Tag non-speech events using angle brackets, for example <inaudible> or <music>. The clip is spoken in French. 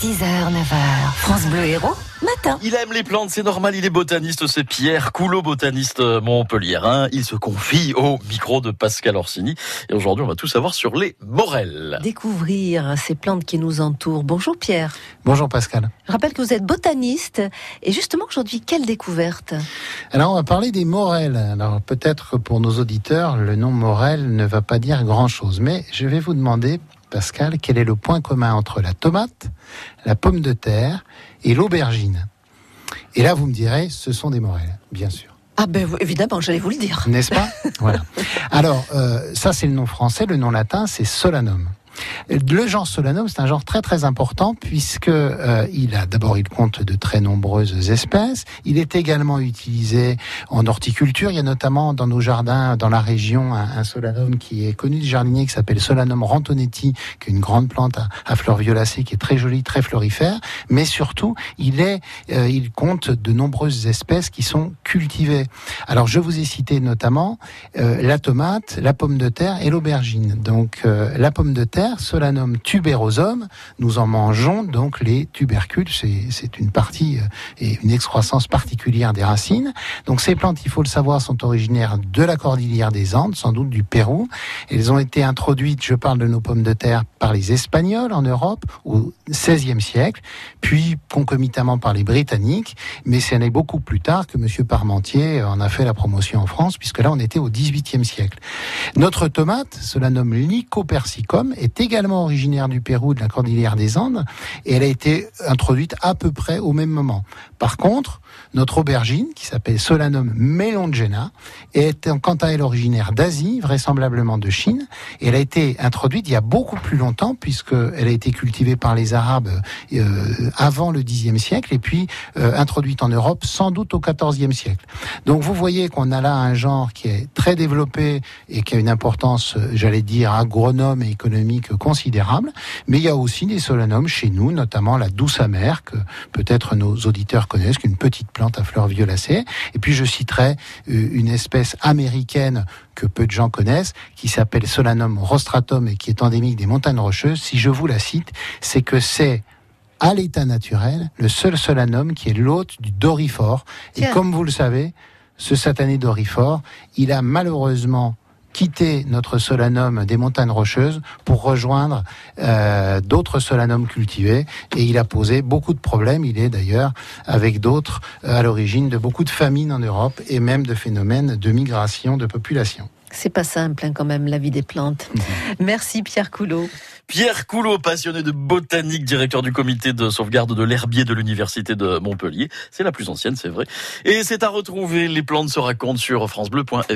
6h, 9h, France Bleu Héros, matin. Il aime les plantes, c'est normal, il est botaniste, c'est Pierre Coulot, botaniste montpelliérain. Il se confie au micro de Pascal Orsini. Et aujourd'hui, on va tout savoir sur les morels. Découvrir ces plantes qui nous entourent. Bonjour Pierre. Bonjour Pascal. Je rappelle que vous êtes botaniste. Et justement, aujourd'hui, quelle découverte? Alors, on va parler des morels. Alors, peut-être pour nos auditeurs, le nom morel ne va pas dire grand-chose. Mais je vais vous demander Pascal, quel est le point commun entre la tomate, la pomme de terre et l'aubergine? Et là, vous me direz, ce sont des morels, bien sûr. Ah ben évidemment, j'allais vous le dire. N'est-ce pas? <laughs> Voilà. Alors, euh, ça c'est le nom français, le nom latin c'est solanum. Le genre Solanum, c'est un genre très très important puisque euh, il a d'abord il compte de très nombreuses espèces. Il est également utilisé en horticulture. Il y a notamment dans nos jardins, dans la région, un, Solanum qui est connu du jardinier qui s'appelle Solanum rantonetti, qui est une grande plante à, fleurs violacées qui est très jolie, très florifère. Mais surtout, il est, euh, il compte de nombreuses espèces qui sont cultivées. Alors je vous ai cité notamment euh, la tomate, la pomme de terre et l'aubergine. Donc la pomme de terre Solanum tuberosum. Nous en mangeons donc les tubercules. C'est une partie euh, et une excroissance particulière des racines. Donc ces plantes, il faut le savoir, sont originaires de la cordillère des Andes, sans doute du Pérou. Elles ont été introduites, je parle de nos pommes de terre, par les Espagnols en Europe au XVIe siècle, puis concomitamment par les Britanniques. Mais c'est beaucoup plus tard que M. Parmentier en a fait la promotion en France, puisque là on était au XVIIIe siècle. Notre tomate, Solanum lycopersicum, est également originaire du Pérou, de la cordillère des Andes, et elle a été introduite à peu près au même moment. Par contre, notre aubergine, qui s'appelle Solanum melongena, est quant à elle originaire d'Asie, vraisemblablement de Chine, et elle a été introduite il y a beaucoup plus longtemps, puisqu'elle a été cultivée par les Arabes euh, avant le Xe siècle, et puis euh, introduite en Europe sans doute au XIVe siècle. Donc vous voyez qu'on a là un genre qui est très développé et qui a une importance, j'allais dire, agronome et économique considérable. Mais il y a aussi des solanums chez nous, notamment la douce amère, que peut-être nos auditeurs connaissent, qu'une petite plante à fleurs violacées. Et puis je citerai euh, une espèce américaine que peu de gens connaissent, qui s'appelle Solanum rostratum et qui est endémique des montagnes rocheuses. Si je vous la cite, c'est que c'est à l'état naturel le seul solanum qui est l'hôte du dorifort. Et comme vous le savez, ce satané dorifort, il a malheureusement quitté notre solanum des montagnes rocheuses pour rejoindre euh, d'autres solanums cultivés et il a posé beaucoup de problèmes. Il est d'ailleurs avec d'autres euh, à l'origine de beaucoup de famines en Europe et même de phénomènes de migration de population. C'est pas simple hein, quand même la vie des plantes. Mhm. Merci Pierre Coulot. Pierre Coulot, passionné de botanique, directeur du comité de sauvegarde de l'herbier de l'université de Montpellier. C'est la plus ancienne, c'est vrai. Et c'est à retrouver. Les plantes se racontent sur francebleu.fr.